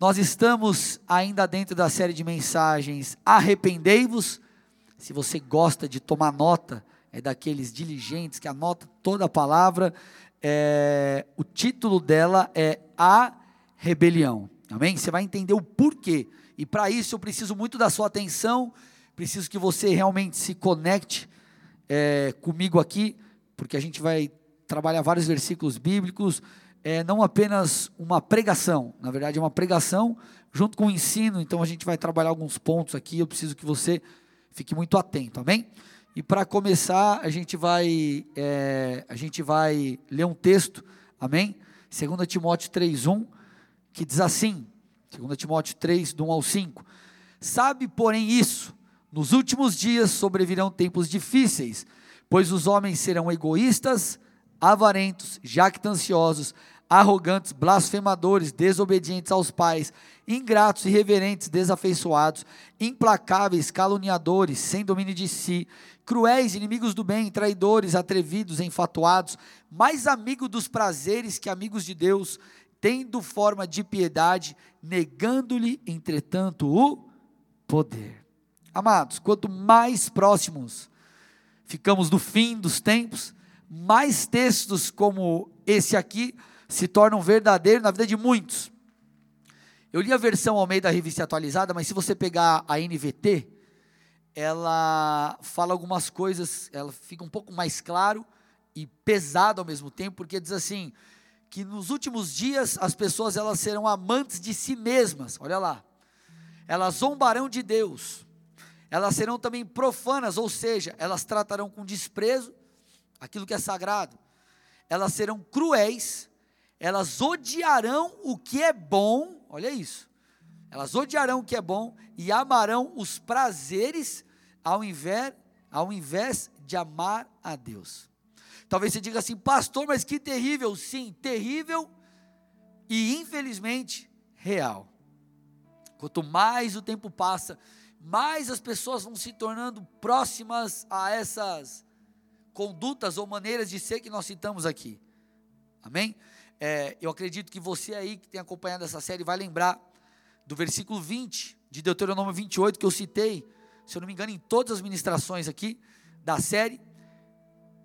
Nós estamos ainda dentro da série de mensagens Arrependei-vos. Se você gosta de tomar nota, é daqueles diligentes que anota toda a palavra. É, o título dela é A Rebelião. Amém? Você vai entender o porquê. E para isso eu preciso muito da sua atenção, preciso que você realmente se conecte é, comigo aqui, porque a gente vai trabalhar vários versículos bíblicos, é não apenas uma pregação, na verdade é uma pregação junto com o ensino, então a gente vai trabalhar alguns pontos aqui, eu preciso que você fique muito atento, amém? E para começar, a gente vai é, a gente vai ler um texto, amém? 2 Timóteo 3,1, que diz assim, 2 Timóteo 3, do 1 ao 5, sabe, porém, isso, nos últimos dias sobrevirão tempos difíceis, pois os homens serão egoístas, avarentos, jactanciosos, arrogantes, blasfemadores, desobedientes aos pais, ingratos, irreverentes, desafeiçoados, implacáveis, caluniadores, sem domínio de si, cruéis, inimigos do bem, traidores, atrevidos, enfatuados, mais amigos dos prazeres que amigos de Deus, tendo forma de piedade, negando-lhe, entretanto, o poder. Amados, quanto mais próximos ficamos do fim dos tempos, mais textos como esse aqui se tornam verdadeiros na vida de muitos. Eu li a versão ao meio da revista atualizada, mas se você pegar a NVT, ela fala algumas coisas, ela fica um pouco mais claro e pesado ao mesmo tempo, porque diz assim, que nos últimos dias as pessoas elas serão amantes de si mesmas, olha lá. Elas zombarão de Deus. Elas serão também profanas, ou seja, elas tratarão com desprezo aquilo que é sagrado. Elas serão cruéis, elas odiarão o que é bom, olha isso. Elas odiarão o que é bom e amarão os prazeres ao invés, ao invés de amar a Deus. Talvez você diga assim, pastor, mas que terrível. Sim, terrível e infelizmente real. Quanto mais o tempo passa, mais as pessoas vão se tornando próximas a essas condutas ou maneiras de ser que nós citamos aqui. Amém? É, eu acredito que você aí que tem acompanhado essa série vai lembrar do versículo 20 de Deuteronômio 28 que eu citei, se eu não me engano, em todas as ministrações aqui da série.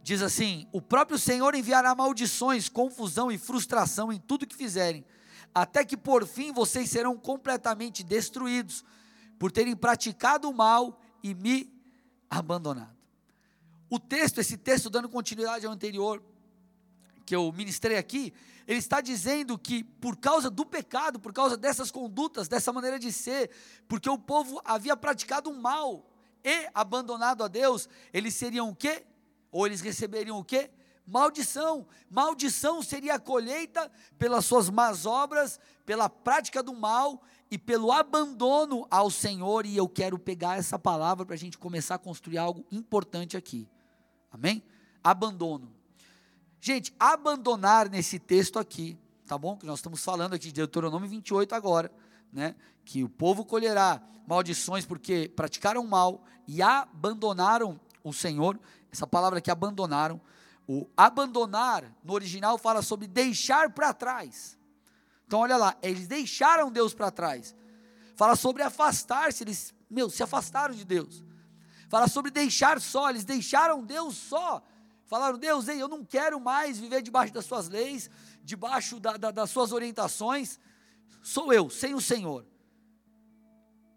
Diz assim: O próprio Senhor enviará maldições, confusão e frustração em tudo que fizerem, até que por fim vocês serão completamente destruídos, por terem praticado o mal e me abandonado. O texto, esse texto dando continuidade ao anterior que eu ministrei aqui, ele está dizendo que por causa do pecado, por causa dessas condutas, dessa maneira de ser, porque o povo havia praticado um mal e abandonado a Deus, eles seriam o quê? Ou eles receberiam o quê? Maldição. Maldição seria a colheita pelas suas más obras, pela prática do mal e pelo abandono ao Senhor. E eu quero pegar essa palavra para a gente começar a construir algo importante aqui. Amém? Abandono. Gente, abandonar nesse texto aqui, tá bom? Que nós estamos falando aqui de Deuteronômio 28 agora, né? Que o povo colherá maldições porque praticaram mal e abandonaram o Senhor. Essa palavra que abandonaram, o abandonar no original fala sobre deixar para trás. Então olha lá, eles deixaram Deus para trás. Fala sobre afastar-se, eles, meu, se afastaram de Deus. Fala sobre deixar só, eles deixaram Deus só. Falaram, Deus, ei, eu não quero mais viver debaixo das suas leis, debaixo da, da, das suas orientações. Sou eu, sem o Senhor.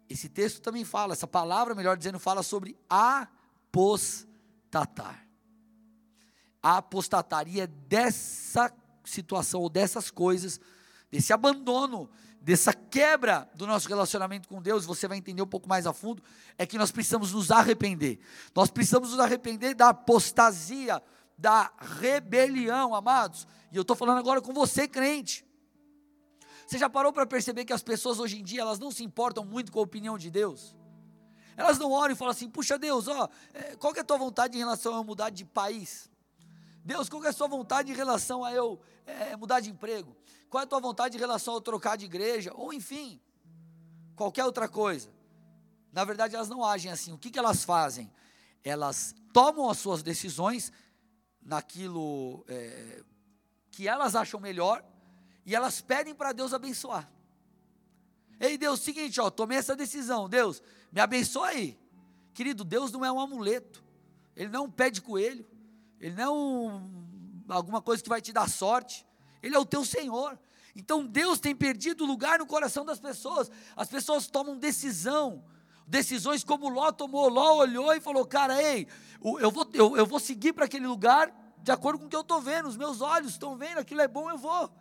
Esse texto também fala, essa palavra, melhor dizendo, fala sobre apostatar. Apostataria dessa situação ou dessas coisas, desse abandono dessa quebra do nosso relacionamento com Deus, você vai entender um pouco mais a fundo, é que nós precisamos nos arrepender. Nós precisamos nos arrepender da apostasia, da rebelião, amados. E eu estou falando agora com você, crente. Você já parou para perceber que as pessoas hoje em dia, elas não se importam muito com a opinião de Deus? Elas não olham e falam assim, puxa Deus, ó, é, qual que é a tua vontade em relação a eu mudar de país? Deus, qual que é a sua vontade em relação a eu é, mudar de emprego? Qual é a tua vontade em relação a trocar de igreja? Ou enfim, qualquer outra coisa. Na verdade, elas não agem assim. O que, que elas fazem? Elas tomam as suas decisões naquilo é, que elas acham melhor e elas pedem para Deus abençoar. Ei, Deus, seguinte, ó, tomei essa decisão. Deus, me abençoa aí. Querido, Deus não é um amuleto. Ele não é um pé de coelho. Ele não é um, alguma coisa que vai te dar sorte. Ele é o teu Senhor. Então Deus tem perdido lugar no coração das pessoas. As pessoas tomam decisão. Decisões como Ló tomou. Ló olhou e falou: Cara, ei, eu vou, eu, eu vou seguir para aquele lugar de acordo com o que eu estou vendo. Os meus olhos estão vendo, aquilo é bom, eu vou.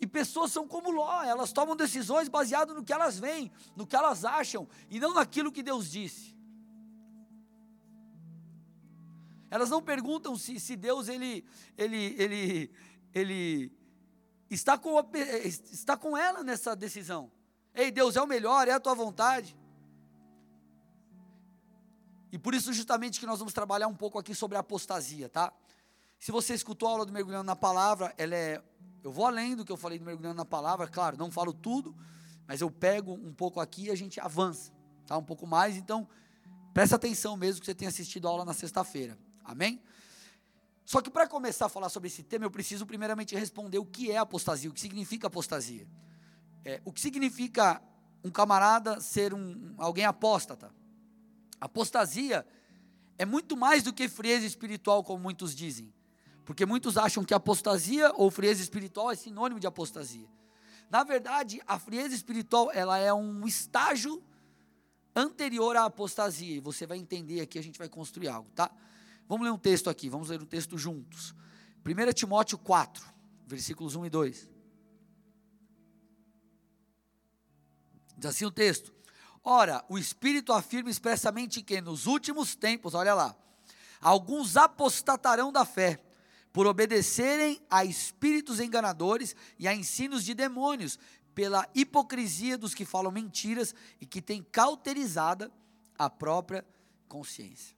E pessoas são como Ló, elas tomam decisões baseadas no que elas veem, no que elas acham, e não naquilo que Deus disse. Elas não perguntam se, se Deus ele, ele, ele, ele está, com, está com ela nessa decisão. Ei, Deus é o melhor, é a tua vontade. E por isso justamente que nós vamos trabalhar um pouco aqui sobre a apostasia, tá? Se você escutou a aula do Mergulhando na Palavra, ela é eu vou além do que eu falei do mergulhando na palavra, claro, não falo tudo, mas eu pego um pouco aqui e a gente avança, tá? Um pouco mais, então presta atenção mesmo que você tenha assistido a aula na sexta-feira. Amém? Só que para começar a falar sobre esse tema, eu preciso primeiramente responder o que é apostasia, o que significa apostasia. É, o que significa um camarada ser um, alguém apóstata? Apostasia é muito mais do que frieza espiritual, como muitos dizem. Porque muitos acham que apostasia ou frieza espiritual é sinônimo de apostasia. Na verdade, a frieza espiritual, ela é um estágio anterior à apostasia. E você vai entender aqui, a gente vai construir algo, tá? Vamos ler um texto aqui, vamos ler um texto juntos. 1 Timóteo 4, versículos 1 e 2. Diz assim o texto: Ora, o Espírito afirma expressamente que nos últimos tempos, olha lá, alguns apostatarão da fé por obedecerem a espíritos enganadores e a ensinos de demônios, pela hipocrisia dos que falam mentiras e que têm cauterizada a própria consciência.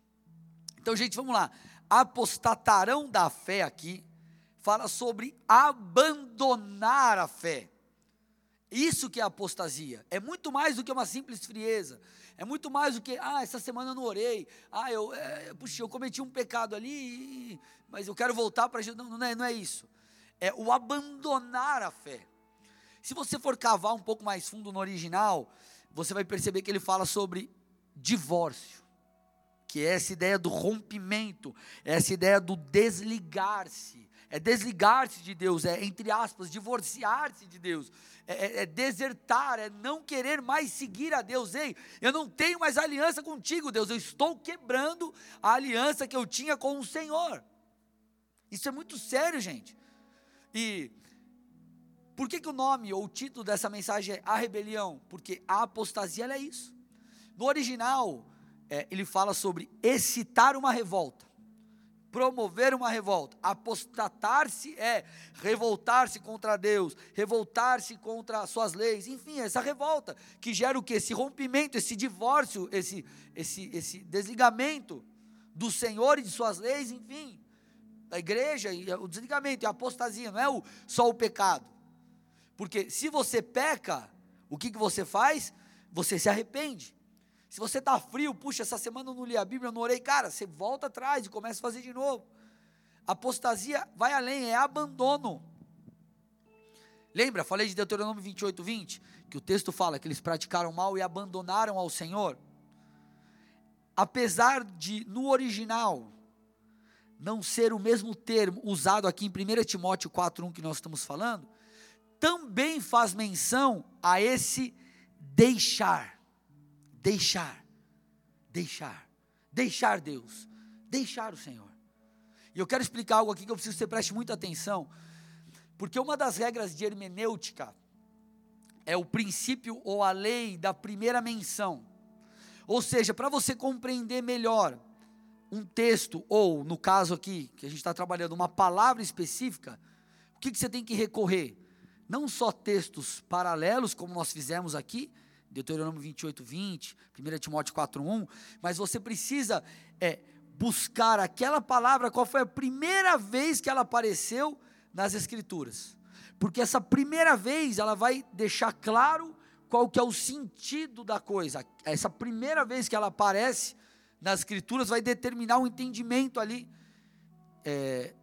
Então, gente, vamos lá. Apostatarão da fé aqui fala sobre abandonar a fé. Isso que é apostasia. É muito mais do que uma simples frieza. É muito mais do que, ah, essa semana eu não orei. Ah, eu, é, puxa, eu cometi um pecado ali, mas eu quero voltar para Jesus. Não, não, é, não é isso. É o abandonar a fé. Se você for cavar um pouco mais fundo no original, você vai perceber que ele fala sobre divórcio, que é essa ideia do rompimento, é essa ideia do desligar-se é desligar-se de Deus, é, entre aspas, divorciar-se de Deus, é, é, é, desertar, é não querer mais seguir a Deus. Ei, eu não tenho mais aliança contigo, Deus, eu estou quebrando a aliança que eu tinha com o Senhor. Isso é muito sério, gente. E por que, que o nome ou o título dessa mensagem é A Rebelião? Porque a apostasia é isso. No original, é, ele fala sobre excitar uma revolta promover uma revolta. Apostatar-se é revoltar-se contra Deus, revoltar-se contra suas leis, enfim, essa revolta que gera o que? Esse rompimento, esse divórcio, esse, esse, esse desligamento do Senhor e de suas leis, enfim, da igreja, e o desligamento e a apostasia, não é o, só o pecado. Porque se você peca, o que, que você faz? Você se arrepende. Se você está frio, puxa, essa semana eu não li a Bíblia, eu não orei, cara, você volta atrás e começa a fazer de novo. Apostasia vai além, é abandono. Lembra, falei de Deuteronômio 28, 20, que o texto fala que eles praticaram mal e abandonaram ao Senhor. Apesar de, no original, não ser o mesmo termo usado aqui em 1 Timóteo 4,1 que nós estamos falando, também faz menção a esse deixar. Deixar. Deixar. Deixar Deus. Deixar o Senhor. E eu quero explicar algo aqui que eu preciso que você preste muita atenção. Porque uma das regras de hermenêutica é o princípio ou a lei da primeira menção. Ou seja, para você compreender melhor um texto, ou no caso aqui, que a gente está trabalhando, uma palavra específica, o que, que você tem que recorrer? Não só textos paralelos, como nós fizemos aqui, Deuteronômio 28, 20, 1 Timóteo 4, 1, mas você precisa é, buscar aquela palavra, qual foi a primeira vez que ela apareceu nas Escrituras. Porque essa primeira vez ela vai deixar claro qual que é o sentido da coisa. Essa primeira vez que ela aparece nas Escrituras vai determinar o entendimento ali é,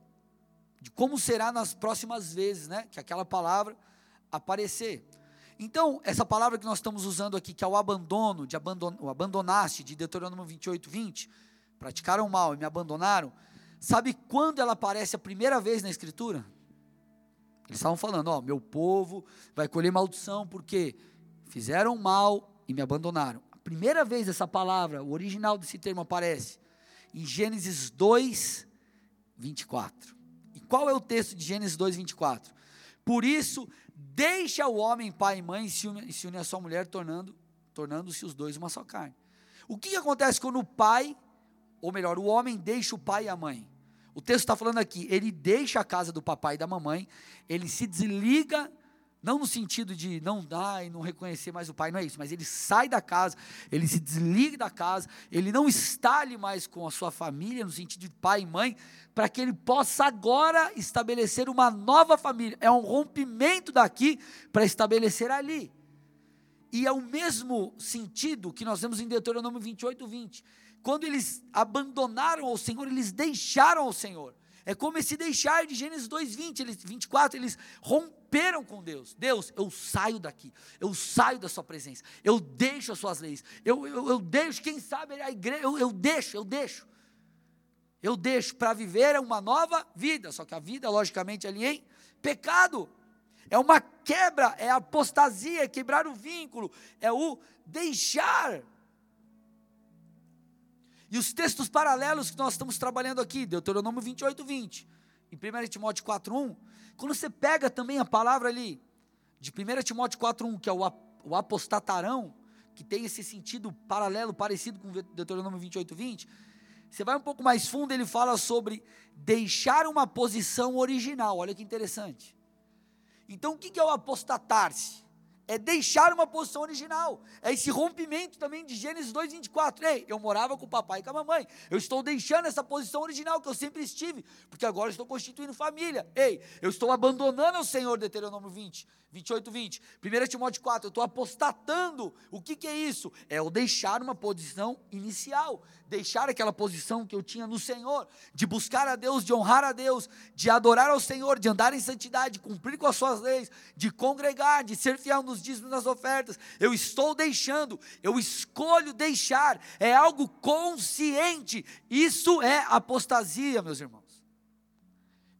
de como será nas próximas vezes, né? Que aquela palavra aparecer. Então, essa palavra que nós estamos usando aqui, que é o abandono, de abandon, o abandonaste, de Deuteronômio 28, 20, praticaram mal e me abandonaram, sabe quando ela aparece a primeira vez na Escritura? Eles estavam falando, ó, meu povo vai colher maldição porque fizeram mal e me abandonaram. A primeira vez essa palavra, o original desse termo aparece em Gênesis 2, 24. E qual é o texto de Gênesis 2, 24? Por isso, deixa o homem pai e mãe e se une, se une a sua mulher, tornando, tornando-se os dois uma só carne. O que, que acontece quando o pai, ou melhor, o homem deixa o pai e a mãe? O texto está falando aqui, ele deixa a casa do papai e da mamãe, ele se desliga, não no sentido de não dar e não reconhecer mais o pai, não é isso, mas ele sai da casa, ele se desliga da casa, ele não está ali mais com a sua família, no sentido de pai e mãe, para que ele possa agora estabelecer uma nova família. É um rompimento daqui para estabelecer ali. E é o mesmo sentido que nós vemos em Deuteronômio 28, 20 quando eles abandonaram o Senhor, eles deixaram o Senhor. É como esse deixar de Gênesis 2:20, eles 24, eles romperam com Deus. Deus, eu saio daqui. Eu saio da sua presença. Eu deixo as suas leis. Eu, eu, eu deixo, quem sabe a igreja, eu, eu deixo, eu deixo. Eu deixo para viver uma nova vida, só que a vida logicamente ali em pecado. É uma quebra, é apostasia, é quebrar o vínculo, é o deixar e os textos paralelos que nós estamos trabalhando aqui, Deuteronômio 28, 20, em 1 Timóteo 4, 1, quando você pega também a palavra ali, de 1 Timóteo 4, 1, que é o, o apostatarão, que tem esse sentido paralelo, parecido com Deuteronômio 28, 20, você vai um pouco mais fundo, ele fala sobre deixar uma posição original, olha que interessante. Então, o que é o apostatar-se? É deixar uma posição original. É esse rompimento também de Gênesis 2:24. Ei, eu morava com o papai e com a mamãe. Eu estou deixando essa posição original que eu sempre estive, porque agora estou constituindo família. Ei, eu estou abandonando o Senhor, Deuteronômio 20. 28, 20. 1 Timóteo 4, eu estou apostatando. O que, que é isso? É o deixar uma posição inicial, deixar aquela posição que eu tinha no Senhor, de buscar a Deus, de honrar a Deus, de adorar ao Senhor, de andar em santidade, de cumprir com as suas leis, de congregar, de ser fiel nos dízimos nas ofertas. Eu estou deixando, eu escolho deixar, é algo consciente. Isso é apostasia, meus irmãos.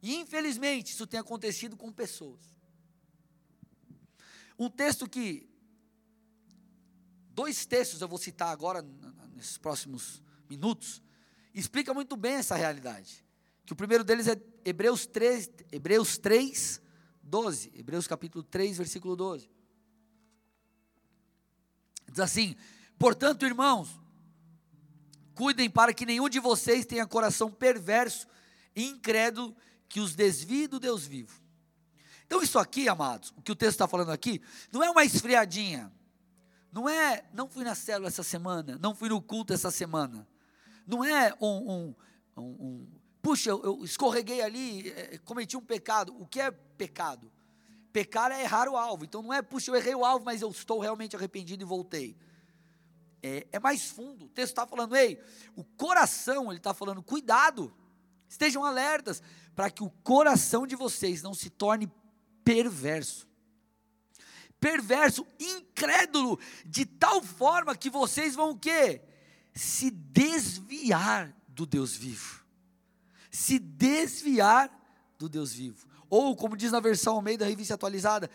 E infelizmente isso tem acontecido com pessoas um texto que. Dois textos eu vou citar agora, nesses próximos minutos, explica muito bem essa realidade. Que o primeiro deles é Hebreus 3, Hebreus 3 12. Hebreus capítulo 3, versículo 12. Diz assim: Portanto, irmãos, cuidem para que nenhum de vocês tenha coração perverso e incrédulo que os desvie do Deus vivo. Então, isso aqui, amados, o que o texto está falando aqui, não é uma esfriadinha. Não é, não fui na célula essa semana, não fui no culto essa semana. Não é um, um, um, um puxa, eu, eu, escorreguei ali, é, cometi um pecado. O que é pecado? Pecar é errar o alvo. Então não é, puxa, eu errei o alvo, mas eu estou realmente arrependido e voltei. É, é mais fundo. O texto está falando, ei, o coração, ele está falando, cuidado, estejam alertas, para que o coração de vocês não se torne perverso. Perverso, incrédulo, de tal forma que vocês vão o quê? Se desviar do Deus vivo. Se desviar do Deus vivo. Ou, como diz na versão ao meio da revista atualizada,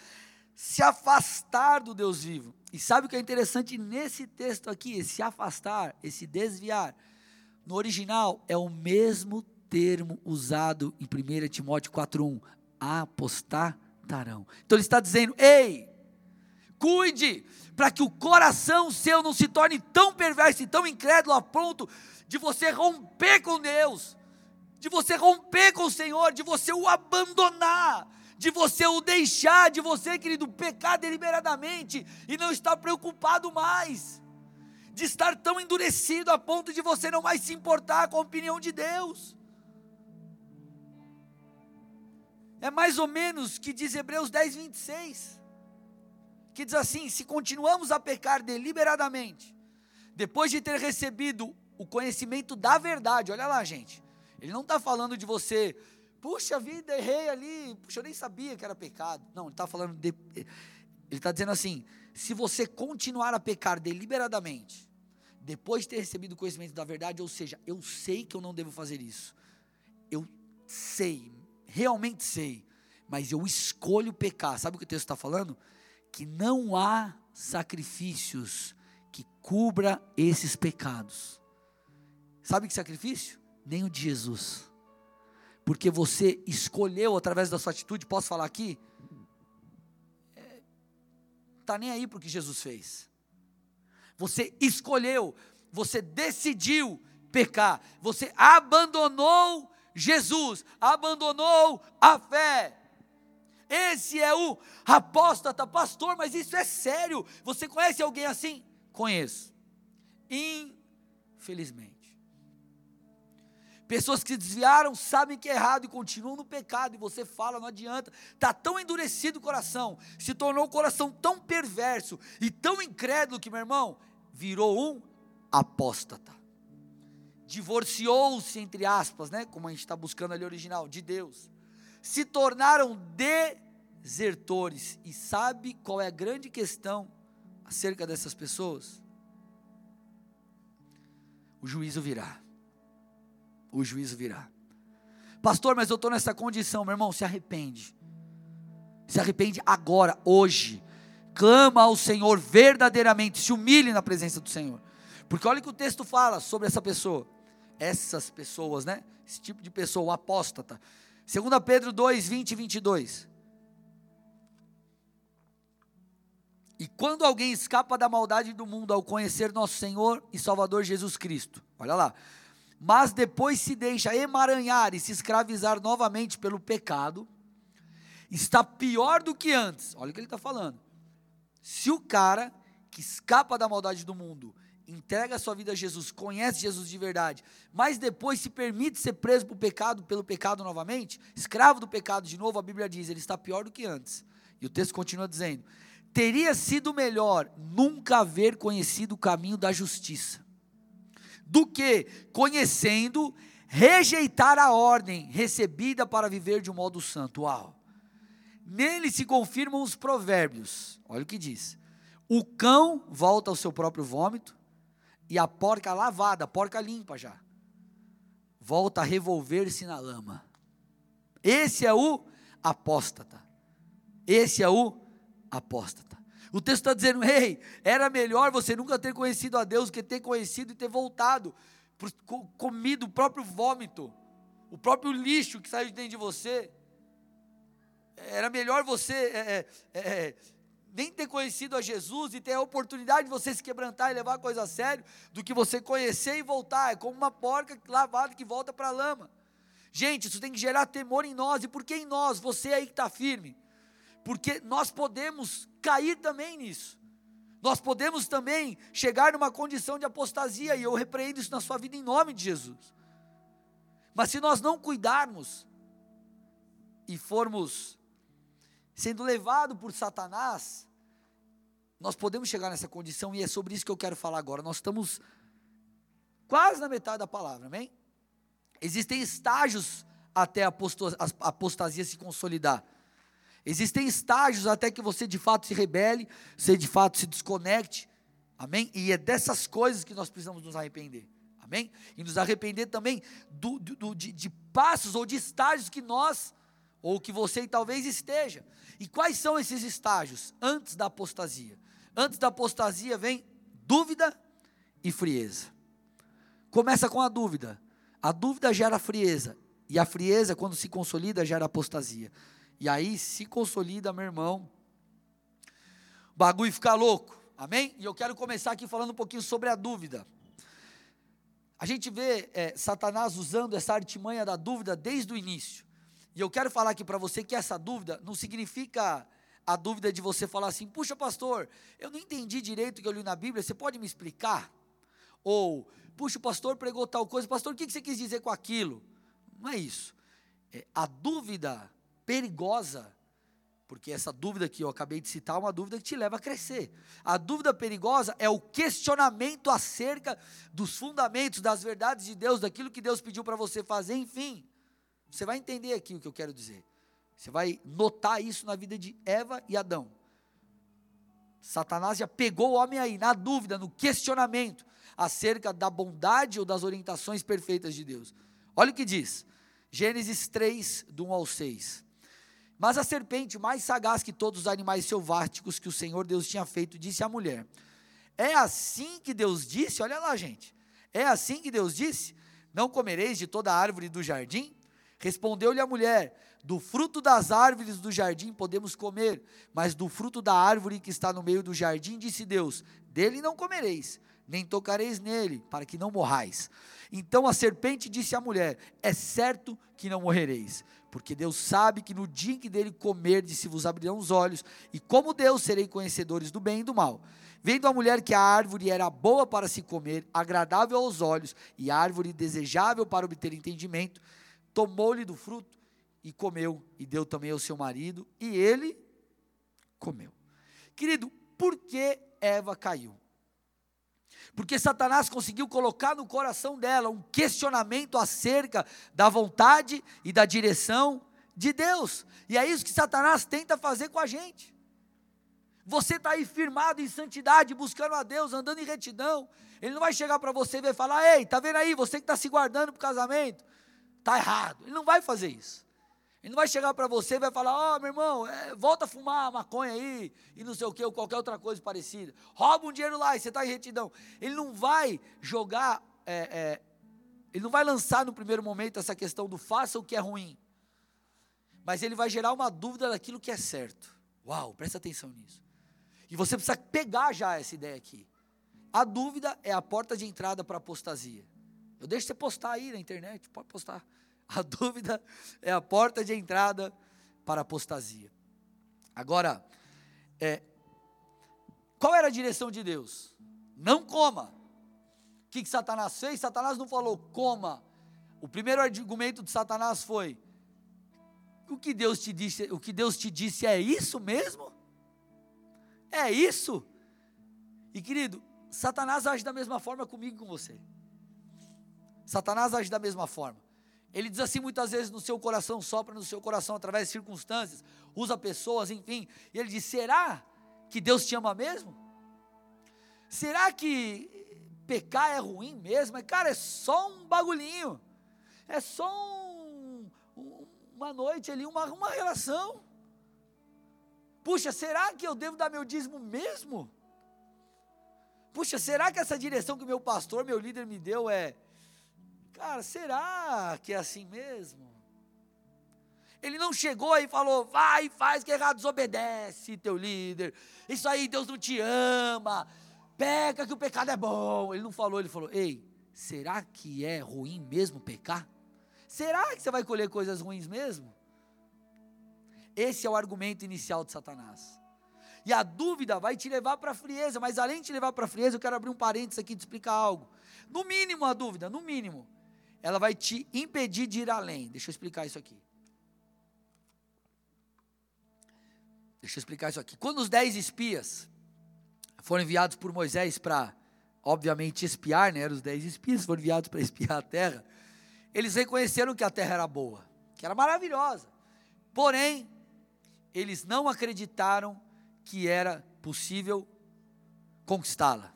se afastar do Deus vivo. E sabe o que é interessante nesse texto aqui? Esse afastar, esse desviar. No original é o mesmo termo usado em 1 Timóteo 4:1, apostar então ele está dizendo: ei, cuide, para que o coração seu não se torne tão perverso e tão incrédulo a ponto de você romper com Deus, de você romper com o Senhor, de você o abandonar, de você o deixar, de você, querido, pecar deliberadamente e não estar preocupado mais, de estar tão endurecido a ponto de você não mais se importar com a opinião de Deus. É mais ou menos que diz Hebreus 10, 26. Que diz assim: se continuamos a pecar deliberadamente, depois de ter recebido o conhecimento da verdade, olha lá, gente. Ele não está falando de você, puxa vida, errei ali, puxa, eu nem sabia que era pecado. Não, ele está falando de. Ele está dizendo assim: se você continuar a pecar deliberadamente, depois de ter recebido o conhecimento da verdade, ou seja, eu sei que eu não devo fazer isso, eu sei, realmente sei, mas eu escolho pecar. Sabe o que o texto está falando? Que não há sacrifícios que cubra esses pecados. Sabe que sacrifício? Nem o de Jesus. Porque você escolheu através da sua atitude, posso falar aqui? É, tá nem aí para o que Jesus fez. Você escolheu, você decidiu pecar, você abandonou Jesus, abandonou a fé. Esse é o apóstata, pastor, mas isso é sério. Você conhece alguém assim? Conheço. Infelizmente. Pessoas que se desviaram, sabem que é errado e continuam no pecado, e você fala, não adianta. Está tão endurecido o coração, se tornou um coração tão perverso e tão incrédulo que, meu irmão, virou um apóstata. Divorciou-se, entre aspas, né? Como a gente está buscando ali original, de Deus. Se tornaram desertores. E sabe qual é a grande questão acerca dessas pessoas? O juízo virá. O juízo virá. Pastor, mas eu estou nessa condição, meu irmão, se arrepende. Se arrepende agora, hoje clama ao Senhor verdadeiramente, se humilhe na presença do Senhor. Porque olha o que o texto fala sobre essa pessoa. Essas pessoas, né? Esse tipo de pessoa, o apóstata. 2 Pedro 2, 20 e 22. E quando alguém escapa da maldade do mundo ao conhecer nosso Senhor e Salvador Jesus Cristo, olha lá, mas depois se deixa emaranhar e se escravizar novamente pelo pecado, está pior do que antes. Olha o que ele está falando. Se o cara que escapa da maldade do mundo, entrega a sua vida a Jesus, conhece Jesus de verdade, mas depois se permite ser preso pelo pecado, pelo pecado novamente, escravo do pecado de novo, a Bíblia diz, ele está pior do que antes. E o texto continua dizendo: teria sido melhor nunca haver conhecido o caminho da justiça, do que, conhecendo, rejeitar a ordem recebida para viver de um modo santo. Uau! Nele se confirmam os provérbios. Olha o que diz: o cão volta ao seu próprio vômito, e a porca lavada, a porca limpa já, volta a revolver-se na lama. Esse é o apóstata. Esse é o apóstata. O texto está dizendo: ei, era melhor você nunca ter conhecido a Deus que ter conhecido e ter voltado, comido o próprio vômito, o próprio lixo que saiu de dentro de você. Era melhor você é, é, é, nem ter conhecido a Jesus e ter a oportunidade de você se quebrantar e levar a coisa a sério, do que você conhecer e voltar. É como uma porca lavada que volta para a lama. Gente, isso tem que gerar temor em nós. E por que em nós? Você aí que está firme. Porque nós podemos cair também nisso. Nós podemos também chegar numa condição de apostasia, e eu repreendo isso na sua vida em nome de Jesus. Mas se nós não cuidarmos e formos sendo levado por Satanás, nós podemos chegar nessa condição e é sobre isso que eu quero falar agora. Nós estamos quase na metade da palavra, amém? Existem estágios até a apostasia se consolidar. Existem estágios até que você de fato se rebele, você de fato se desconecte, amém? E é dessas coisas que nós precisamos nos arrepender, amém? E nos arrepender também do, do, de, de passos ou de estágios que nós, ou que você talvez esteja. E quais são esses estágios antes da apostasia? Antes da apostasia vem dúvida e frieza. Começa com a dúvida. A dúvida gera frieza. E a frieza, quando se consolida, gera apostasia. E aí se consolida, meu irmão. O bagulho fica louco. Amém? E eu quero começar aqui falando um pouquinho sobre a dúvida. A gente vê é, Satanás usando essa artimanha da dúvida desde o início. E eu quero falar aqui para você que essa dúvida não significa a dúvida de você falar assim: puxa, pastor, eu não entendi direito o que eu li na Bíblia, você pode me explicar? Ou, puxa, o pastor pregou tal coisa, pastor, o que você quis dizer com aquilo? Não é isso. É, a dúvida perigosa, porque essa dúvida que eu acabei de citar é uma dúvida que te leva a crescer. A dúvida perigosa é o questionamento acerca dos fundamentos, das verdades de Deus, daquilo que Deus pediu para você fazer, enfim. Você vai entender aqui o que eu quero dizer. Você vai notar isso na vida de Eva e Adão. Satanás já pegou o homem aí, na dúvida, no questionamento acerca da bondade ou das orientações perfeitas de Deus. Olha o que diz, Gênesis 3, do 1 ao 6. Mas a serpente, mais sagaz que todos os animais selváticos que o Senhor Deus tinha feito, disse à mulher: É assim que Deus disse? Olha lá, gente. É assim que Deus disse: Não comereis de toda árvore do jardim? Respondeu-lhe a mulher: Do fruto das árvores do jardim podemos comer, mas do fruto da árvore que está no meio do jardim, disse Deus: Dele não comereis, nem tocareis nele, para que não morrais. Então a serpente disse à mulher: É certo que não morrereis, porque Deus sabe que no dia em que dele comerdes se vos abrirão os olhos, e como Deus serei conhecedores do bem e do mal. Vendo a mulher que a árvore era boa para se comer, agradável aos olhos, e árvore desejável para obter entendimento, tomou-lhe do fruto e comeu, e deu também ao seu marido, e ele comeu. Querido, por que Eva caiu? Porque Satanás conseguiu colocar no coração dela um questionamento acerca da vontade e da direção de Deus. E é isso que Satanás tenta fazer com a gente. Você está aí firmado em santidade, buscando a Deus, andando em retidão. Ele não vai chegar para você e vai falar: Ei, tá vendo aí, você que está se guardando para o casamento, está errado. Ele não vai fazer isso. Ele não vai chegar para você e vai falar, ó, oh, meu irmão, é, volta a fumar maconha aí, e não sei o que, ou qualquer outra coisa parecida. Rouba um dinheiro lá e você está em retidão. Ele não vai jogar, é, é, ele não vai lançar no primeiro momento essa questão do faça o que é ruim. Mas ele vai gerar uma dúvida daquilo que é certo. Uau, presta atenção nisso. E você precisa pegar já essa ideia aqui. A dúvida é a porta de entrada para a apostasia. Eu deixo você postar aí na internet, pode postar. A dúvida é a porta de entrada para a apostasia. Agora, é, qual era a direção de Deus? Não coma. O que, que Satanás fez? Satanás não falou coma. O primeiro argumento de Satanás foi: o que Deus te disse, o que Deus te disse é isso mesmo? É isso? E querido, Satanás age da mesma forma comigo e com você. Satanás age da mesma forma. Ele diz assim muitas vezes no seu coração, sopra no seu coração através de circunstâncias, usa pessoas, enfim. E ele diz: será que Deus te ama mesmo? Será que pecar é ruim mesmo? Mas, cara, é só um bagulhinho, é só um, uma noite ali, uma, uma relação. Puxa, será que eu devo dar meu dízimo mesmo? Puxa, será que essa direção que meu pastor, meu líder me deu é Cara, será que é assim mesmo? Ele não chegou e falou, vai, faz que errado, desobedece teu líder. Isso aí, Deus não te ama. Peca que o pecado é bom. Ele não falou, ele falou, ei, será que é ruim mesmo pecar? Será que você vai colher coisas ruins mesmo? Esse é o argumento inicial de Satanás. E a dúvida vai te levar para a frieza, mas além de te levar para a frieza, eu quero abrir um parênteses aqui e te explicar algo. No mínimo a dúvida, no mínimo ela vai te impedir de ir além. Deixa eu explicar isso aqui. Deixa eu explicar isso aqui. Quando os dez espias foram enviados por Moisés para, obviamente, espiar, né? Eram os dez espias, foram enviados para espiar a terra. Eles reconheceram que a terra era boa, que era maravilhosa. Porém, eles não acreditaram que era possível conquistá-la.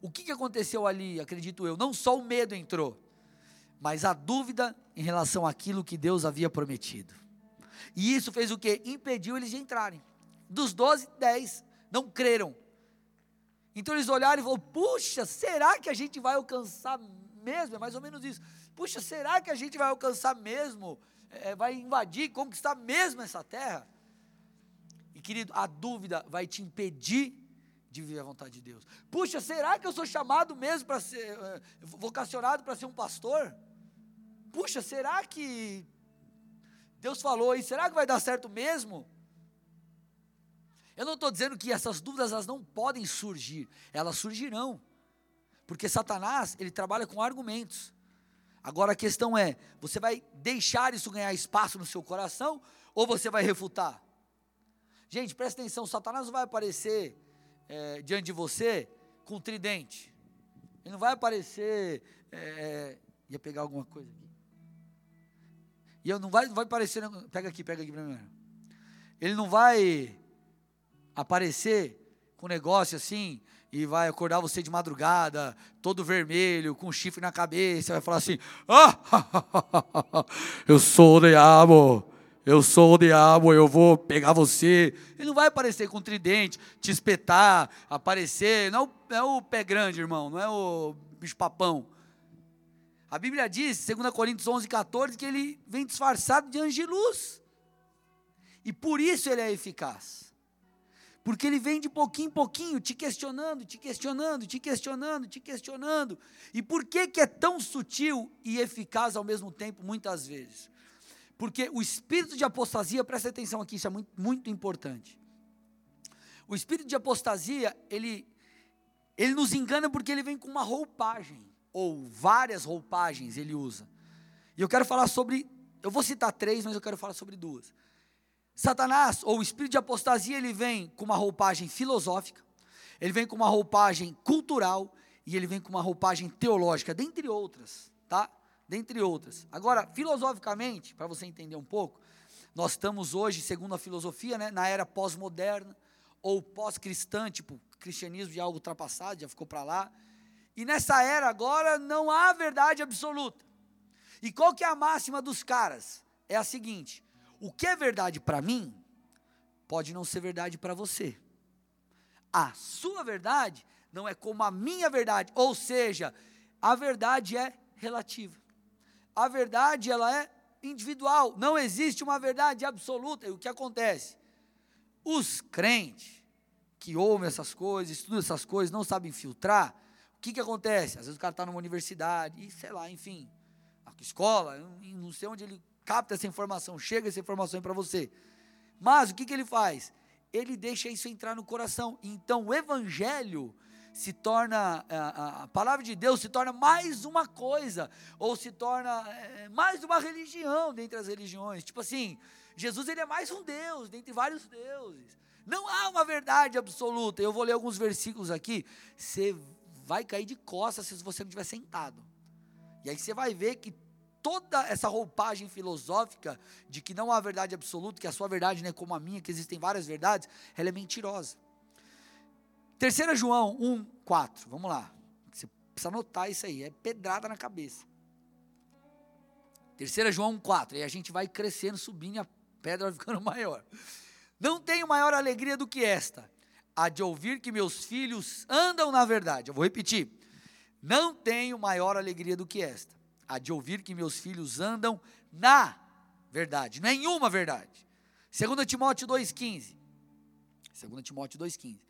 O que, que aconteceu ali, acredito eu? Não só o medo entrou, mas a dúvida em relação àquilo que Deus havia prometido. E isso fez o que? Impediu eles de entrarem. Dos doze, dez não creram. Então eles olharam e falaram: puxa, será que a gente vai alcançar mesmo? É mais ou menos isso. Puxa, será que a gente vai alcançar mesmo? É, vai invadir, conquistar mesmo essa terra? E querido, a dúvida vai te impedir de viver a vontade de Deus. Puxa, será que eu sou chamado mesmo para ser, eh, vocacionado para ser um pastor? Puxa, será que Deus falou e será que vai dar certo mesmo? Eu não estou dizendo que essas dúvidas elas não podem surgir, elas surgirão, porque Satanás ele trabalha com argumentos. Agora a questão é: você vai deixar isso ganhar espaço no seu coração ou você vai refutar? Gente, presta atenção: Satanás não vai aparecer é, diante de você com tridente, ele não vai aparecer. É, ia pegar alguma coisa aqui. E eu não vai, não vai aparecer. Pega aqui, pega aqui para mim. Ele não vai aparecer com um negócio assim e vai acordar você de madrugada, todo vermelho, com um chifre na cabeça, vai falar assim: ah, eu sou o diabo, eu sou o diabo, eu vou pegar você. Ele não vai aparecer com tridente, te espetar, aparecer. Não é o pé grande, irmão, não é o bicho-papão. A Bíblia diz, 2 Coríntios 11, 14, que ele vem disfarçado de anjo de luz. E por isso ele é eficaz. Porque ele vem de pouquinho em pouquinho, te questionando, te questionando, te questionando, te questionando. E por que, que é tão sutil e eficaz ao mesmo tempo, muitas vezes? Porque o espírito de apostasia, presta atenção aqui, isso é muito, muito importante. O espírito de apostasia, ele, ele nos engana porque ele vem com uma roupagem, ou várias roupagens ele usa. E eu quero falar sobre, eu vou citar três, mas eu quero falar sobre duas. Satanás, ou o espírito de apostasia, ele vem com uma roupagem filosófica, ele vem com uma roupagem cultural e ele vem com uma roupagem teológica, dentre outras, tá? Dentre outras. Agora, filosoficamente, para você entender um pouco, nós estamos hoje, segundo a filosofia, né, na era pós-moderna ou pós-cristã, tipo, cristianismo de algo ultrapassado, já ficou para lá. E nessa era agora não há verdade absoluta. E qual que é a máxima dos caras? É a seguinte: o que é verdade para mim, pode não ser verdade para você. A sua verdade não é como a minha verdade, ou seja, a verdade é relativa. A verdade ela é individual, não existe uma verdade absoluta. E o que acontece? Os crentes que ouvem essas coisas, estudam essas coisas, não sabem filtrar, o que, que acontece? Às vezes o cara está numa universidade, e sei lá, enfim, escola, não sei onde ele capta essa informação, chega essa informação para você. Mas o que, que ele faz? Ele deixa isso entrar no coração. Então o evangelho se torna, a, a, palavra de Deus se torna mais uma coisa, ou se torna é, mais uma religião dentre as religiões. Tipo assim, Jesus ele é mais um Deus, dentre vários deuses. Não há uma verdade absoluta. Eu vou ler alguns versículos aqui. Você vai cair de costas se você não estiver sentado. E aí você vai ver que toda essa roupagem filosófica de que não há verdade absoluta, que a sua verdade não é como a minha, que existem várias verdades, ela é mentirosa. 3 João 1, 4, vamos lá. Você precisa anotar isso aí, é pedrada na cabeça. 3 João 1, 4, e a gente vai crescendo, subindo e a pedra vai ficando maior. Não tenho maior alegria do que esta, a de ouvir que meus filhos andam na verdade. Eu vou repetir. Não tenho maior alegria do que esta, a de ouvir que meus filhos andam na verdade, nenhuma verdade. 2 Timóteo 2,15. 2 Timóteo 2,15.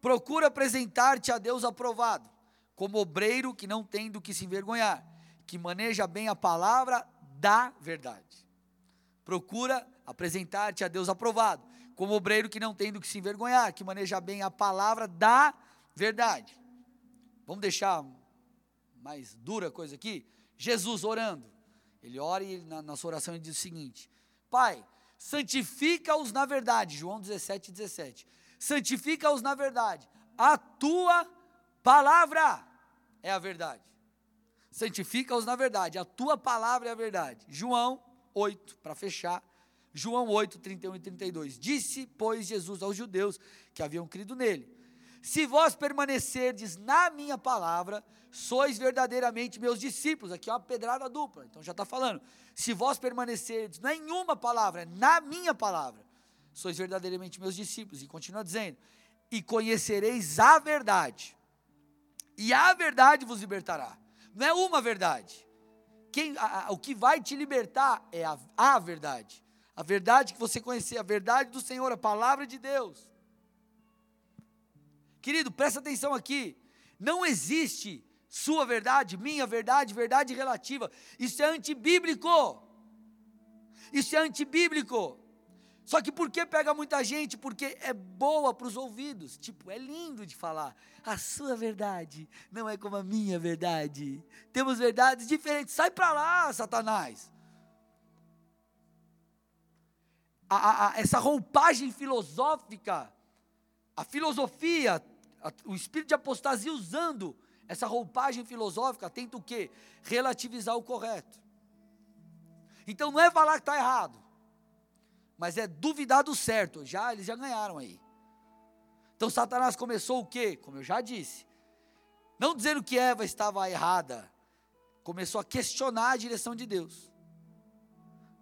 Procura apresentar-te a Deus aprovado, como obreiro que não tem do que se envergonhar, que maneja bem a palavra da verdade. Procura apresentar-te a Deus aprovado, como obreiro que não tem do que se envergonhar, que maneja bem a palavra da verdade. Vamos deixar mais dura coisa aqui? Jesus orando. Ele ora e na, na sua oração ele diz o seguinte: Pai, santifica-os na verdade. João 17, 17. Santifica-os na verdade. A tua palavra é a verdade. Santifica-os na verdade. A tua palavra é a verdade. João 8, para fechar. João 8, 31 e 32. Disse, pois, Jesus aos judeus que haviam crido nele: Se vós permanecerdes na minha palavra, sois verdadeiramente meus discípulos. Aqui é uma pedrada dupla, então já está falando. Se vós permanecerdes, não é em uma palavra, na minha palavra, sois verdadeiramente meus discípulos. E continua dizendo: e conhecereis a verdade, e a verdade vos libertará. Não é uma verdade. Quem, a, a, o que vai te libertar é a, a verdade. A verdade que você conhecer, a verdade do Senhor, a palavra de Deus. Querido, presta atenção aqui. Não existe sua verdade, minha verdade, verdade relativa. Isso é antibíblico. Isso é antibíblico. Só que por que pega muita gente? Porque é boa para os ouvidos. Tipo, é lindo de falar. A sua verdade não é como a minha verdade. Temos verdades diferentes. Sai para lá, Satanás. A, a, a, essa roupagem filosófica, a filosofia, o espírito de apostasia usando essa roupagem filosófica tenta o quê? Relativizar o correto. Então não é falar que está errado, mas é duvidar do certo. Já eles já ganharam aí. Então Satanás começou o quê? Como eu já disse. Não dizendo que Eva estava errada. Começou a questionar a direção de Deus.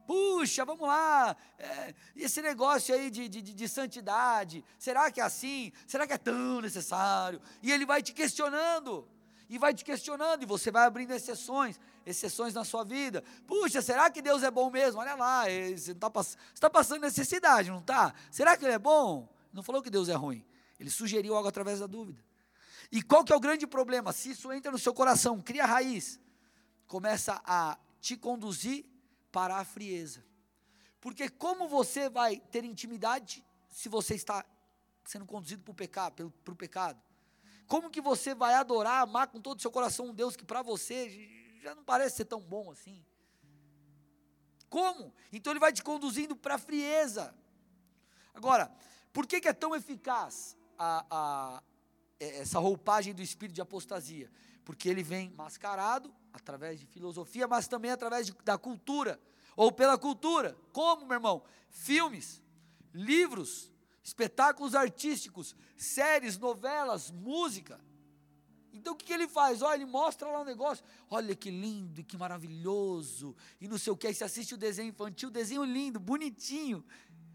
Puxa, vamos lá, é, esse negócio aí de, de, de santidade, será que é assim? Será que é tão necessário? E ele vai te questionando e vai te questionando, e você vai abrindo exceções, exceções na sua vida. Puxa, será que Deus é bom mesmo? Olha lá, você está tá passando necessidade, não está? Será que Ele é bom? Não falou que Deus é ruim. Ele sugeriu algo através da dúvida. E qual que é o grande problema? Se isso entra no seu coração, cria raiz, começa a te conduzir para a frieza. Porque como você vai ter intimidade se você está sendo conduzido para o pecado, para o pecado? Como que você vai adorar, amar com todo o seu coração um Deus que para você já não parece ser tão bom assim? Como? Então ele vai te conduzindo para a frieza. Agora, por que, que é tão eficaz a, a, é, essa roupagem do espírito de apostasia? Porque ele vem mascarado através de filosofia, mas também através de, da cultura, ou pela cultura. Como, meu irmão? Filmes, livros, espetáculos artísticos, séries, novelas, música. Então o que, que, ele faz? Olha, ele mostra lá um negócio, olha que lindo, que maravilhoso, e não sei o que, aí você assiste o desenho infantil, desenho lindo, bonitinho,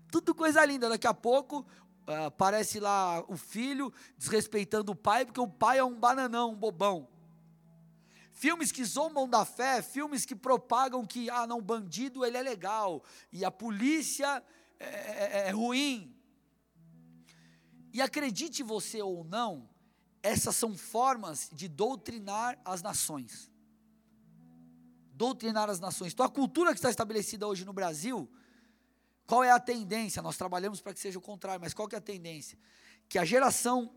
tudo coisa linda. Daqui a pouco uh, aparece lá o filho desrespeitando o pai, porque o pai é um bananão, um bobão. Filmes que zombam da fé, filmes que propagam que, ah, não, bandido ele é legal, e a polícia é, é, é ruim. E acredite você ou não, essas são formas de doutrinar as nações. Doutrinar as nações. Então, a cultura que está estabelecida hoje no Brasil, qual é a tendência? Nós trabalhamos para que seja o contrário, mas qual que é a tendência? Que a geração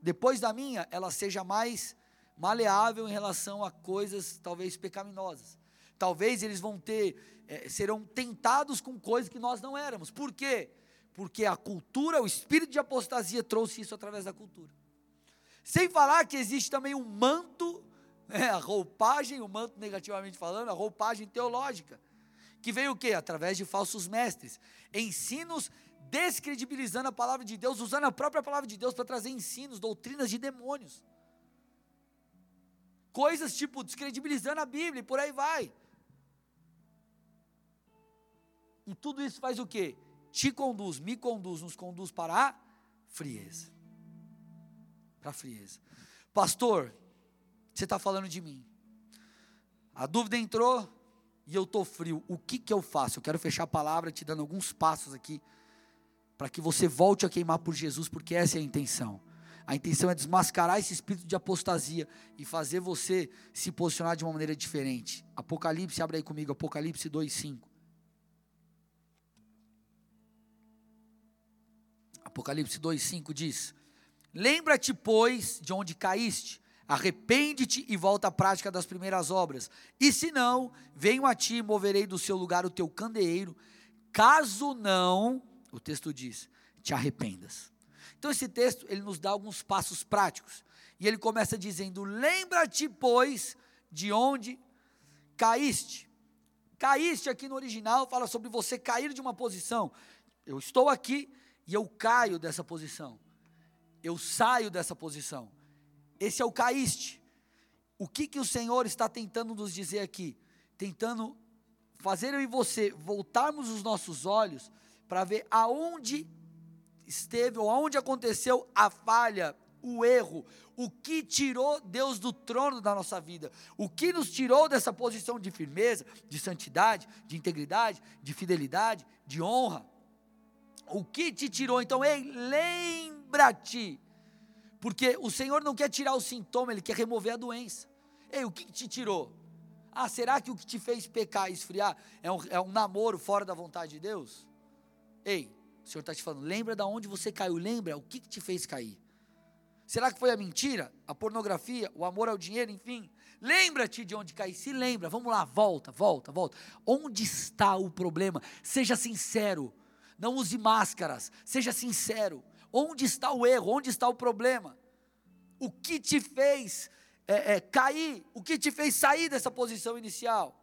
depois da minha, ela seja mais maleável em relação a coisas talvez pecaminosas. Talvez eles vão ter, é, serão tentados com coisas que nós não éramos. Por quê? Porque a cultura, o espírito de apostasia trouxe isso através da cultura. Sem falar que existe também um manto, né, a roupagem, o manto negativamente falando, a roupagem teológica, que veio o quê? Através de falsos mestres, ensinos descredibilizando a palavra de Deus, usando a própria palavra de Deus para trazer ensinos, doutrinas de demônios. Coisas tipo descredibilizando a Bíblia e por aí vai. E tudo isso faz o quê? te conduz, me conduz, nos conduz para a frieza. Para a frieza. Pastor, você está falando de mim. A dúvida entrou e eu estou frio. O que, que eu faço? Eu quero fechar a palavra te dando alguns passos aqui para que você volte a queimar por Jesus, porque essa é a intenção. A intenção é desmascarar esse espírito de apostasia e fazer você se posicionar de uma maneira diferente. Apocalipse, abre aí comigo, Apocalipse 2,5. Apocalipse 2,5 diz: Lembra-te, pois, de onde caíste, arrepende-te e volta à prática das primeiras obras. E se não, venho a ti e moverei do seu lugar o teu candeeiro, caso não, o texto diz, te arrependas. Então esse texto, ele nos dá alguns passos práticos. E ele começa dizendo: Lembra-te, pois, de onde caíste. Caíste aqui no original fala sobre você cair de uma posição. Eu estou aqui, e eu caio dessa posição. Eu saio dessa posição. Esse é o caíste. O que, que o Senhor está tentando nos dizer aqui? Tentando fazer eu e você voltarmos os nossos olhos para ver aonde esteve ou aonde aconteceu a falha, o erro, o que tirou Deus do trono da nossa vida, o que nos tirou dessa posição de firmeza, de santidade, de integridade, de fidelidade, de honra. O que te tirou? Então, ei, lembra-te. Porque o Senhor não quer tirar o sintoma, Ele quer remover a doença. Ei, o que te tirou? Ah, será que o que te fez pecar e esfriar é um, é um namoro fora da vontade de Deus? Ei, o Senhor está te falando, lembra da onde você caiu, lembra o que, que te fez cair. Será que foi a mentira, a pornografia, o amor ao dinheiro, enfim? Lembra-te de onde caí, se lembra, vamos lá, volta, volta, volta. Onde está o problema? Seja sincero não use máscaras, seja sincero. Onde está o erro? Onde está o problema? O que te fez é, é, cair? O que te fez sair dessa posição inicial?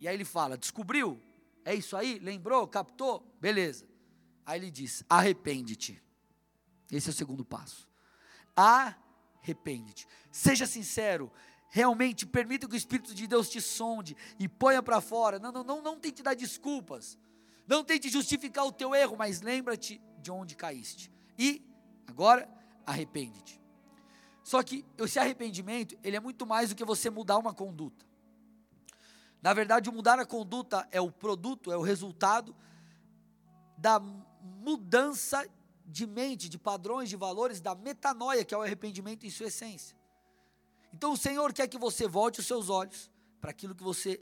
E aí ele fala: descobriu? É isso aí? Lembrou? Captou? Beleza. Aí ele diz: arrepende-te. Esse é o segundo passo. Arrepende-te. Seja sincero. Realmente permita que o Espírito de Deus te sonde e ponha para fora. Não, não, não, não tente dar desculpas. Não tente justificar o teu erro, mas lembra-te de onde caíste. E agora arrepende-te. Só que esse arrependimento, ele é muito mais do que você mudar uma conduta. Na verdade, mudar a conduta é o produto, é o resultado da mudança de mente, de padrões, de valores, da metanoia, que é o arrependimento em sua essência. Então o Senhor quer que você volte os seus olhos para aquilo que você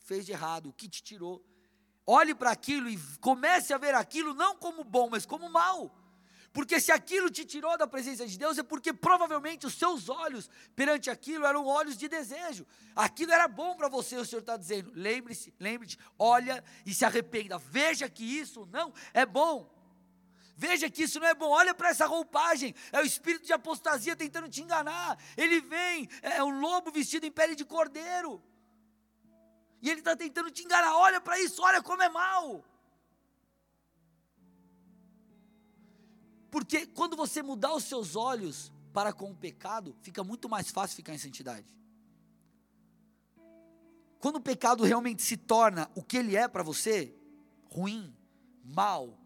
fez de errado, o que te tirou. Olhe para aquilo e comece a ver aquilo não como bom, mas como mal. Porque se aquilo te tirou da presença de Deus, é porque provavelmente os seus olhos perante aquilo eram olhos de desejo. Aquilo era bom para você, o Senhor está dizendo. Lembre-se, lembre-te, olha e se arrependa. Veja que isso não é bom. Veja que isso não é bom. Olha para essa roupagem. É o espírito de apostasia tentando te enganar. Ele vem, é um lobo vestido em pele de cordeiro. E ele está tentando te enganar. Olha para isso, olha como é mal. Porque quando você mudar os seus olhos para com o pecado, fica muito mais fácil ficar em santidade. Quando o pecado realmente se torna o que ele é para você, ruim, mal,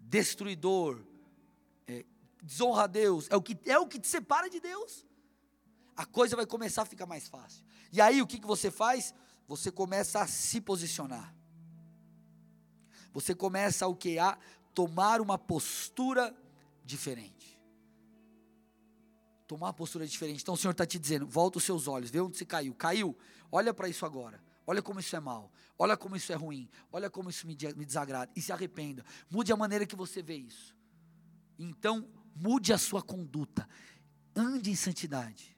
destruidor, é, desonra a Deus, é o, que, é o que te separa de Deus, a coisa vai começar a ficar mais fácil. E aí o que, que você faz? Você começa a se posicionar. Você começa o que? A tomar uma postura diferente. Tomar uma postura diferente. Então o Senhor está te dizendo: volta os seus olhos, vê onde você caiu. Caiu, olha para isso agora. Olha como isso é mal. Olha como isso é ruim. Olha como isso me, desagrada. E se arrependa. Mude a maneira que você vê isso. Então, mude a sua conduta. Ande em santidade.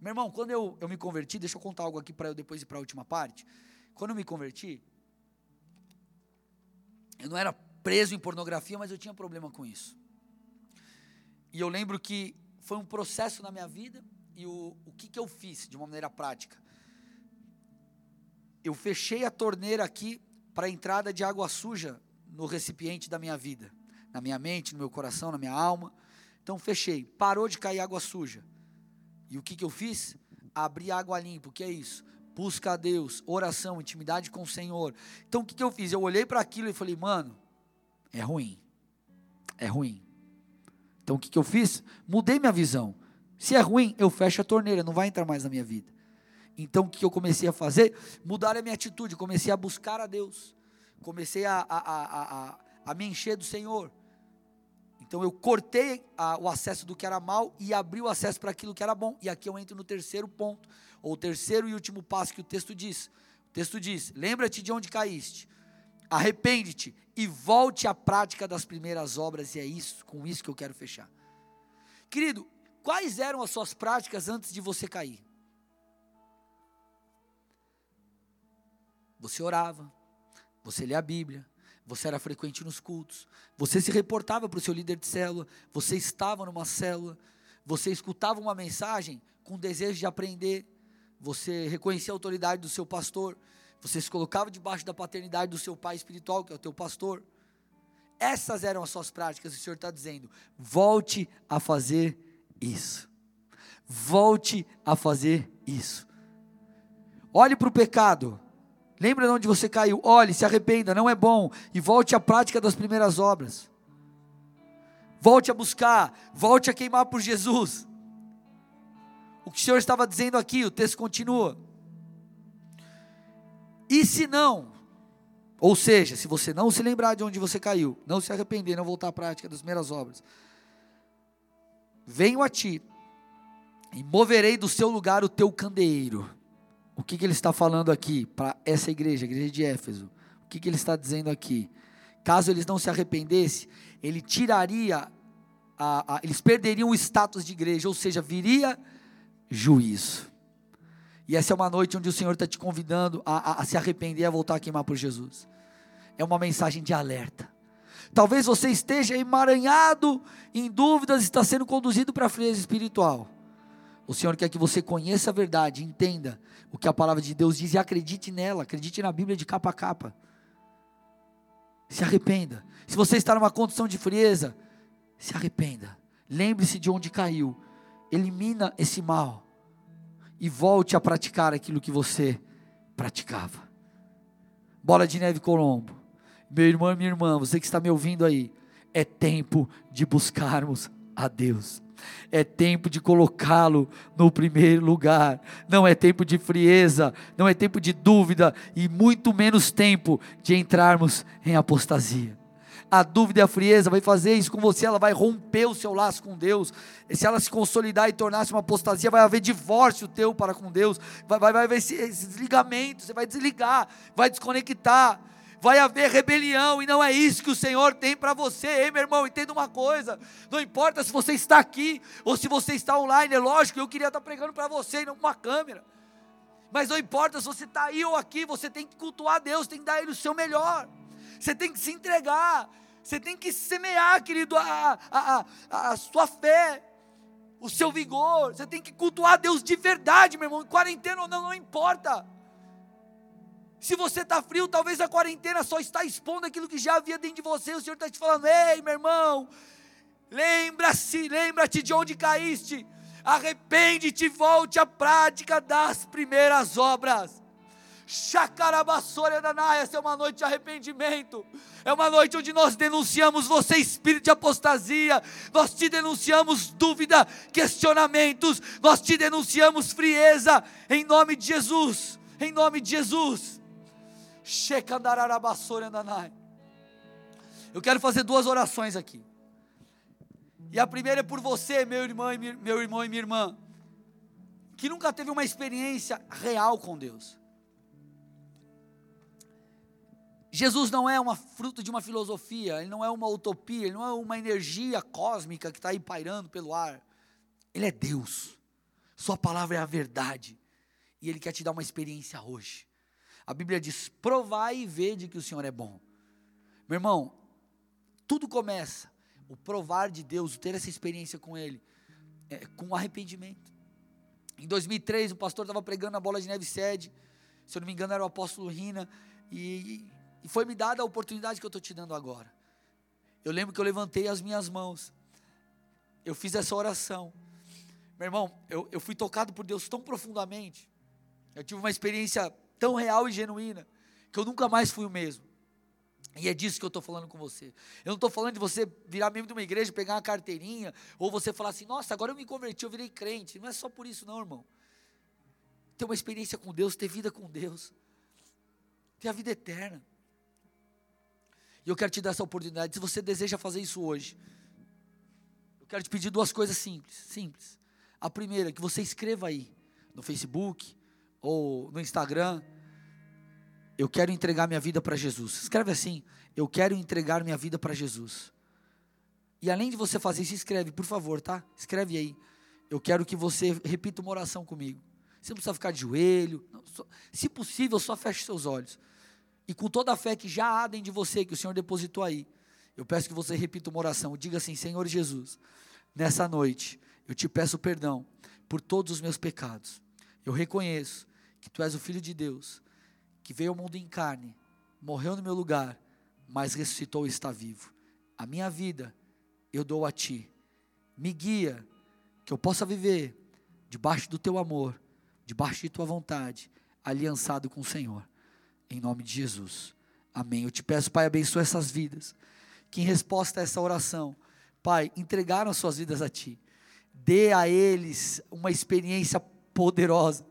Meu irmão, quando eu, eu me converti, deixa eu contar algo aqui para eu depois ir para a última parte. Quando eu me converti, eu não era preso em pornografia, mas eu tinha problema com isso. E eu lembro que foi um processo na minha vida, e o, o que, que eu fiz de uma maneira prática? eu fechei a torneira aqui para a entrada de água suja no recipiente da minha vida, na minha mente, no meu coração, na minha alma. Então fechei, parou de cair água suja. E o que, que eu fiz? Abri água limpa, o que é isso? Busca a Deus, oração, intimidade com o Senhor. Então o que, que eu fiz? Eu olhei para aquilo e falei, mano, é ruim. É ruim. Então o que, que eu fiz? Mudei minha visão. Se é ruim, eu fecho a torneira, não vai entrar mais na minha vida. Então o que eu comecei a fazer? Mudar a minha atitude, comecei a buscar a Deus, comecei a, a, a, a, me encher do Senhor. Então eu cortei o acesso do que era mal e abri o acesso para aquilo que era bom. E aqui eu entro no terceiro ponto, ou terceiro e último passo que o texto diz. O texto diz: lembra-te de onde caíste, arrepende-te e volte à prática das primeiras obras. E é isso, com isso que eu quero fechar. Querido, quais eram as suas práticas antes de você cair? Você orava, você lia a Bíblia, você era frequente nos cultos, você se reportava para o seu líder de célula, você estava numa célula, você escutava uma mensagem com desejo de aprender, você reconhecia a autoridade do seu pastor, você se colocava debaixo da paternidade do seu pai espiritual, que é o teu pastor. Essas eram as suas práticas, o Senhor está dizendo: volte a fazer isso. Volte a fazer isso. Olhe para o pecado, Lembra de onde você caiu? Olhe, se arrependa, não é bom. E volte à prática das primeiras obras. Volte a buscar, volte a queimar por Jesus. O que o Senhor estava dizendo aqui, o texto continua. E se não, ou seja, se você não se lembrar de onde você caiu, não se arrepender, não voltar à prática das primeiras obras, venho a ti e moverei do seu lugar o teu candeeiro o que, que ele está falando aqui para essa igreja, a igreja de Éfeso? O que, que ele está dizendo aqui? Caso eles não se arrependessem, ele tiraria, a, a, eles perderiam o status de igreja, ou seja, viria juízo. E essa é uma noite onde o Senhor está te convidando a, a, a se arrepender e a voltar a queimar por Jesus. É uma mensagem de alerta. Talvez você esteja emaranhado, em dúvidas, está sendo conduzido para a frieza espiritual. O Senhor quer que você conheça a verdade, entenda o que a palavra de Deus diz e acredite nela, acredite na Bíblia de capa a capa. se arrependa. Se você está numa condição de frieza, se arrependa. Lembre-se de onde caiu. Elimina esse mal e volte a praticar aquilo que você praticava. Bola de Neve Colombo. Meu irmão e minha irmã, você que está me ouvindo aí, é tempo de buscarmos a Deus. É tempo de colocá-lo no primeiro lugar. Não é tempo de frieza, não é tempo de dúvida e muito menos tempo de entrarmos em apostasia. A dúvida e a frieza vai fazer isso com você, ela vai romper o seu laço com Deus. E se ela se consolidar e tornar-se uma apostasia, vai haver divórcio teu para com Deus, vai, vai, vai haver esse, esse desligamento, você vai desligar, vai desconectar. Vai haver rebelião, e não é isso que o Senhor tem para você, ei meu irmão, entenda uma coisa, não importa se você está aqui, ou se você está online, é lógico, eu queria estar pregando para você e não com uma câmera, mas não importa se você está aí ou aqui, você tem que cultuar Deus, tem que dar Ele o seu melhor, você tem que se entregar, você tem que semear, querido, a, a, a, a sua fé, o seu vigor, você tem que cultuar Deus de verdade, meu irmão, quarentena ou não, não importa, se você está frio, talvez a quarentena só está expondo aquilo que já havia dentro de você. O Senhor está te falando: ei, meu irmão, lembra-se, lembra-te de onde caíste. Arrepende-te, volte à prática das primeiras obras. Chacarabassora Danai, essa é uma noite de arrependimento. É uma noite onde nós denunciamos você, espírito de apostasia. Nós te denunciamos dúvida, questionamentos. Nós te denunciamos frieza. Em nome de Jesus. Em nome de Jesus. Eu quero fazer duas orações aqui. E a primeira é por você, meu irmão e minha irmã, que nunca teve uma experiência real com Deus. Jesus não é uma fruto de uma filosofia, ele não é uma utopia, ele não é uma energia cósmica que está aí pairando pelo ar. Ele é Deus. Sua palavra é a verdade. E ele quer te dar uma experiência hoje. A Bíblia diz: provai e vede que o Senhor é bom. Meu irmão, tudo começa, o provar de Deus, o ter essa experiência com Ele, é, com arrependimento. Em 2003, o pastor estava pregando na Bola de Neve Sede, se eu não me engano era o apóstolo Rina, e, e foi me dada a oportunidade que eu estou te dando agora. Eu lembro que eu levantei as minhas mãos, eu fiz essa oração. Meu irmão, eu, eu fui tocado por Deus tão profundamente, eu tive uma experiência tão real e genuína, que eu nunca mais fui o mesmo. E é disso que eu estou falando com você. Eu não estou falando de você virar membro de uma igreja, pegar uma carteirinha, ou você falar assim, nossa, agora eu me converti, eu virei crente. Não é só por isso, não, irmão. Ter uma experiência com Deus, ter vida com Deus, ter a vida eterna. E eu quero te dar essa oportunidade. Se você deseja fazer isso hoje, eu quero te pedir duas coisas simples. Simples. A primeira, que você escreva aí no Facebook ou no Instagram eu quero entregar minha vida para Jesus. Escreve assim: Eu quero entregar minha vida para Jesus. E além de você fazer isso, escreve, por favor, tá? Escreve aí. Eu quero que você repita uma oração comigo. Você não precisa ficar de joelho. Não, só, se possível, só feche seus olhos. E com toda a fé que já há dentro de você, que o Senhor depositou aí, eu peço que você repita uma oração. Diga assim: Senhor Jesus, nessa noite, eu te peço perdão por todos os meus pecados. Eu reconheço que tu és o Filho de Deus que veio ao mundo em carne, morreu no meu lugar, mas ressuscitou e está vivo. A minha vida eu dou a ti. Me guia, que eu possa viver debaixo do teu amor, debaixo de tua vontade, aliançado com o Senhor. Em nome de Jesus. Amém. Eu te peço, Pai, abençoe essas vidas. Que em resposta a essa oração, Pai, entregaram as suas vidas a Ti. Dê a eles uma experiência poderosa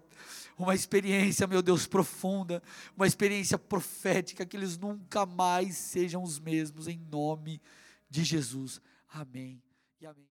uma experiência, meu Deus, profunda, uma experiência profética, que eles nunca mais sejam os mesmos, em nome de Jesus. Amém e amém.